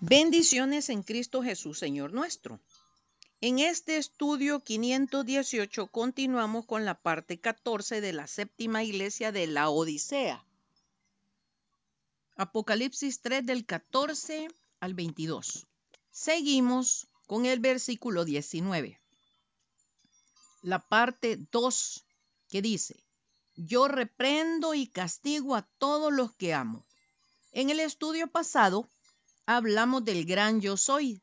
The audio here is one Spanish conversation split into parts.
Bendiciones en Cristo Jesús, Señor nuestro. En este estudio 518 continuamos con la parte 14 de la séptima iglesia de la Odisea. Apocalipsis 3 del 14 al 22. Seguimos con el versículo 19. La parte 2 que dice, yo reprendo y castigo a todos los que amo. En el estudio pasado hablamos del gran yo soy.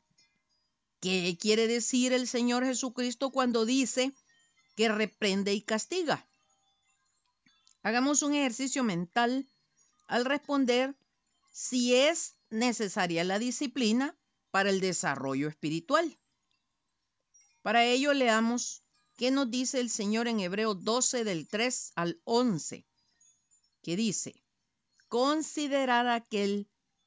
¿Qué quiere decir el Señor Jesucristo cuando dice que reprende y castiga? Hagamos un ejercicio mental al responder si es necesaria la disciplina para el desarrollo espiritual. Para ello leamos qué nos dice el Señor en Hebreo 12 del 3 al 11, que dice, considerar aquel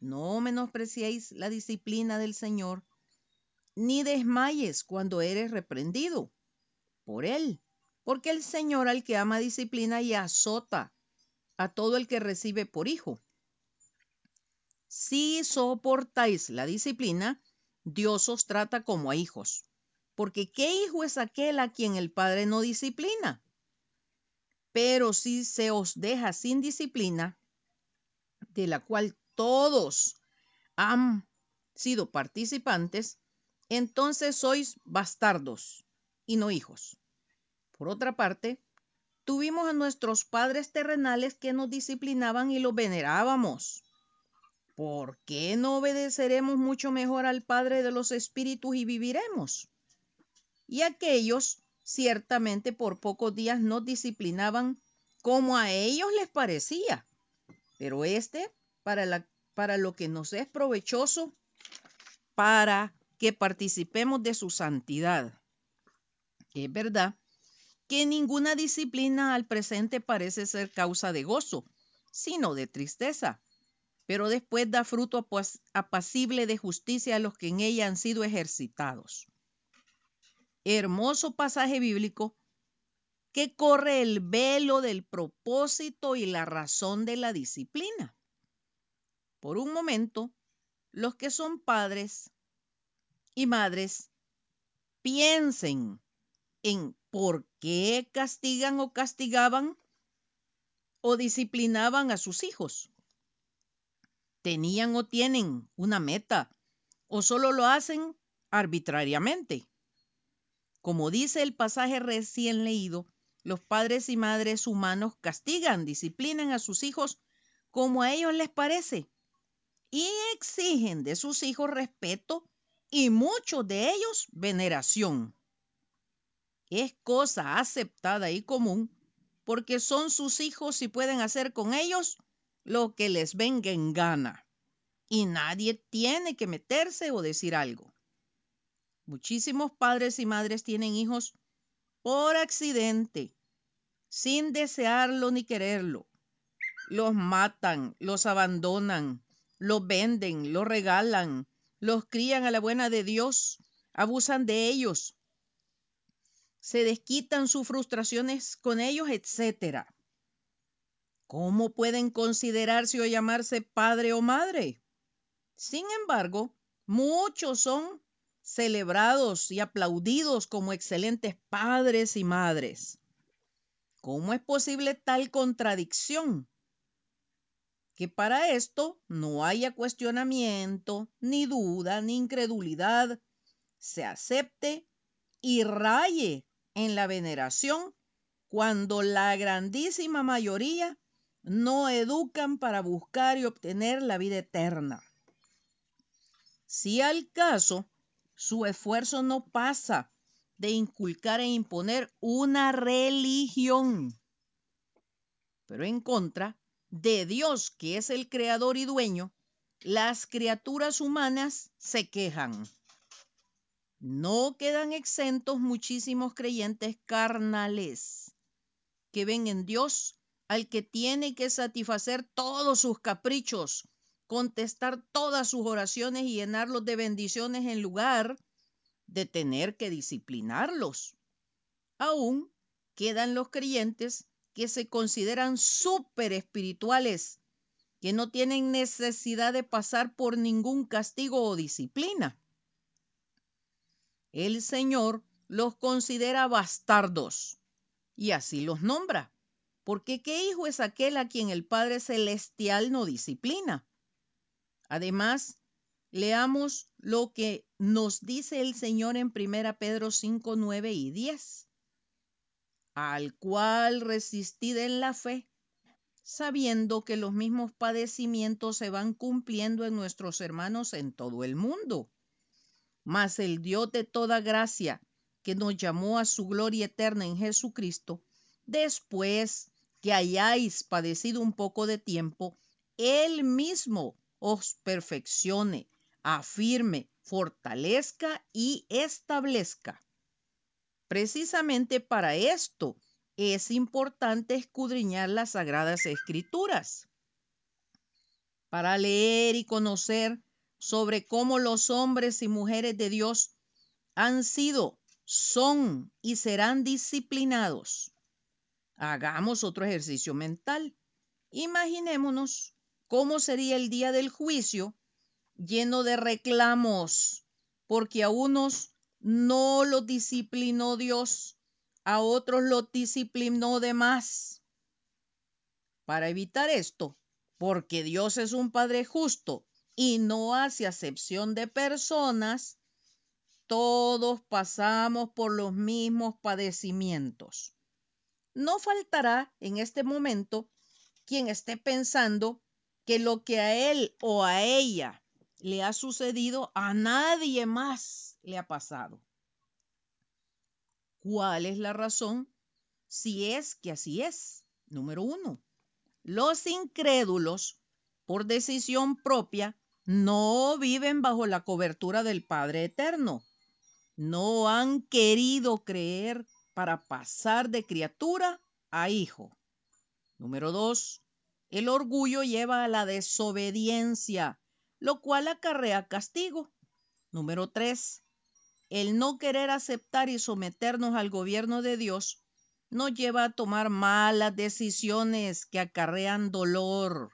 no menospreciéis la disciplina del Señor, ni desmayes cuando eres reprendido por Él, porque el Señor al que ama disciplina y azota a todo el que recibe por hijo. Si soportáis la disciplina, Dios os trata como a hijos. Porque ¿qué hijo es aquel a quien el Padre no disciplina? Pero si se os deja sin disciplina, de la cual todos han sido participantes, entonces sois bastardos y no hijos. Por otra parte, tuvimos a nuestros padres terrenales que nos disciplinaban y los venerábamos. ¿Por qué no obedeceremos mucho mejor al Padre de los Espíritus y viviremos? Y aquellos ciertamente por pocos días nos disciplinaban como a ellos les parecía, pero este para, la, para lo que nos es provechoso, para que participemos de su santidad. Es verdad que ninguna disciplina al presente parece ser causa de gozo, sino de tristeza, pero después da fruto apacible de justicia a los que en ella han sido ejercitados. Hermoso pasaje bíblico que corre el velo del propósito y la razón de la disciplina. Por un momento, los que son padres y madres piensen en por qué castigan o castigaban o disciplinaban a sus hijos. ¿Tenían o tienen una meta o solo lo hacen arbitrariamente? Como dice el pasaje recién leído, los padres y madres humanos castigan, disciplinan a sus hijos como a ellos les parece y exigen de sus hijos respeto y muchos de ellos veneración. Es cosa aceptada y común porque son sus hijos y pueden hacer con ellos lo que les venga en gana. Y nadie tiene que meterse o decir algo. Muchísimos padres y madres tienen hijos por accidente, sin desearlo ni quererlo. Los matan, los abandonan, los venden, los regalan, los crían a la buena de Dios, abusan de ellos, se desquitan sus frustraciones con ellos, etc. ¿Cómo pueden considerarse o llamarse padre o madre? Sin embargo, muchos son celebrados y aplaudidos como excelentes padres y madres. ¿Cómo es posible tal contradicción? Que para esto no haya cuestionamiento, ni duda, ni incredulidad, se acepte y raye en la veneración cuando la grandísima mayoría no educan para buscar y obtener la vida eterna. Si al caso su esfuerzo no pasa de inculcar e imponer una religión, pero en contra de Dios, que es el creador y dueño, las criaturas humanas se quejan. no quedan exentos muchísimos creyentes carnales que ven en Dios al que tiene que satisfacer todos sus caprichos, contestar todas sus oraciones y llenarlos de bendiciones en lugar de tener que disciplinarlos. Aún quedan los creyentes que se consideran súper espirituales, que no tienen necesidad de pasar por ningún castigo o disciplina. El Señor los considera bastardos y así los nombra. Porque ¿qué hijo es aquel a quien el Padre Celestial no disciplina? Además, leamos lo que nos dice el Señor en 1 Pedro 5, 9 y 10. Al cual resistid en la fe, sabiendo que los mismos padecimientos se van cumpliendo en nuestros hermanos en todo el mundo. Mas el Dios de toda gracia, que nos llamó a su gloria eterna en Jesucristo, después que hayáis padecido un poco de tiempo, Él mismo os perfeccione, afirme, fortalezca y establezca. Precisamente para esto es importante escudriñar las sagradas escrituras, para leer y conocer sobre cómo los hombres y mujeres de Dios han sido, son y serán disciplinados Hagamos otro ejercicio mental. Imaginémonos cómo sería el día del juicio lleno de reclamos, porque a unos no los disciplinó Dios, a otros los disciplinó de más. Para evitar esto, porque Dios es un Padre justo y no hace acepción de personas, todos pasamos por los mismos padecimientos. No faltará en este momento quien esté pensando que lo que a él o a ella le ha sucedido a nadie más le ha pasado. ¿Cuál es la razón? Si es que así es. Número uno, los incrédulos, por decisión propia, no viven bajo la cobertura del Padre Eterno. No han querido creer para pasar de criatura a hijo. Número dos, el orgullo lleva a la desobediencia, lo cual acarrea castigo. Número tres, el no querer aceptar y someternos al gobierno de Dios nos lleva a tomar malas decisiones que acarrean dolor.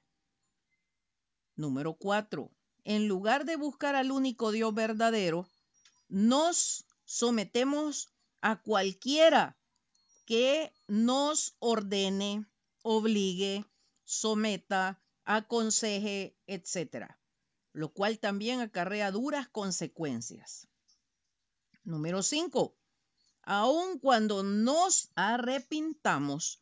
Número cuatro, en lugar de buscar al único Dios verdadero, nos sometemos a cualquiera que nos ordene, obligue, someta, aconseje, etcétera, lo cual también acarrea duras consecuencias. Número 5. Aun cuando nos arrepintamos,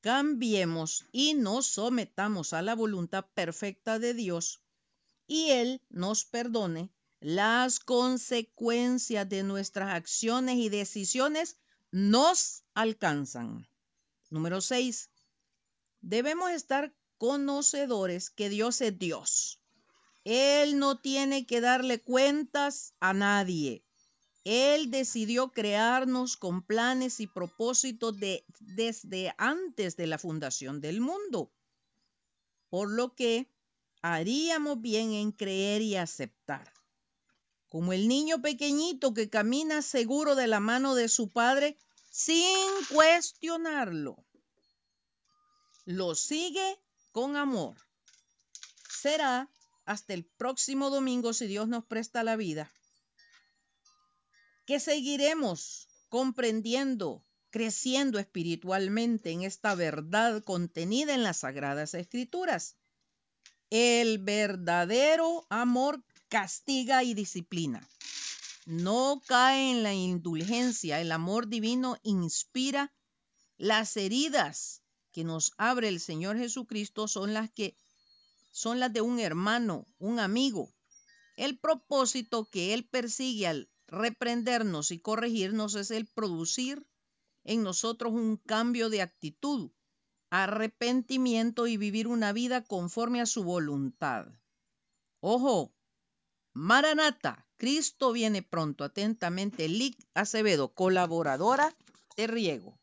cambiemos y nos sometamos a la voluntad perfecta de Dios y Él nos perdone, las consecuencias de nuestras acciones y decisiones nos alcanzan. Número 6. Debemos estar conocedores que Dios es Dios. Él no tiene que darle cuentas a nadie. Él decidió crearnos con planes y propósitos de, desde antes de la fundación del mundo. Por lo que haríamos bien en creer y aceptar como el niño pequeñito que camina seguro de la mano de su padre sin cuestionarlo. Lo sigue con amor. Será hasta el próximo domingo, si Dios nos presta la vida, que seguiremos comprendiendo, creciendo espiritualmente en esta verdad contenida en las Sagradas Escrituras. El verdadero amor castiga y disciplina. No cae en la indulgencia. El amor divino inspira las heridas que nos abre el Señor Jesucristo son las que son las de un hermano, un amigo. El propósito que Él persigue al reprendernos y corregirnos es el producir en nosotros un cambio de actitud, arrepentimiento y vivir una vida conforme a su voluntad. Ojo, Maranata, Cristo viene pronto. Atentamente, Lic Acevedo, colaboradora de Riego.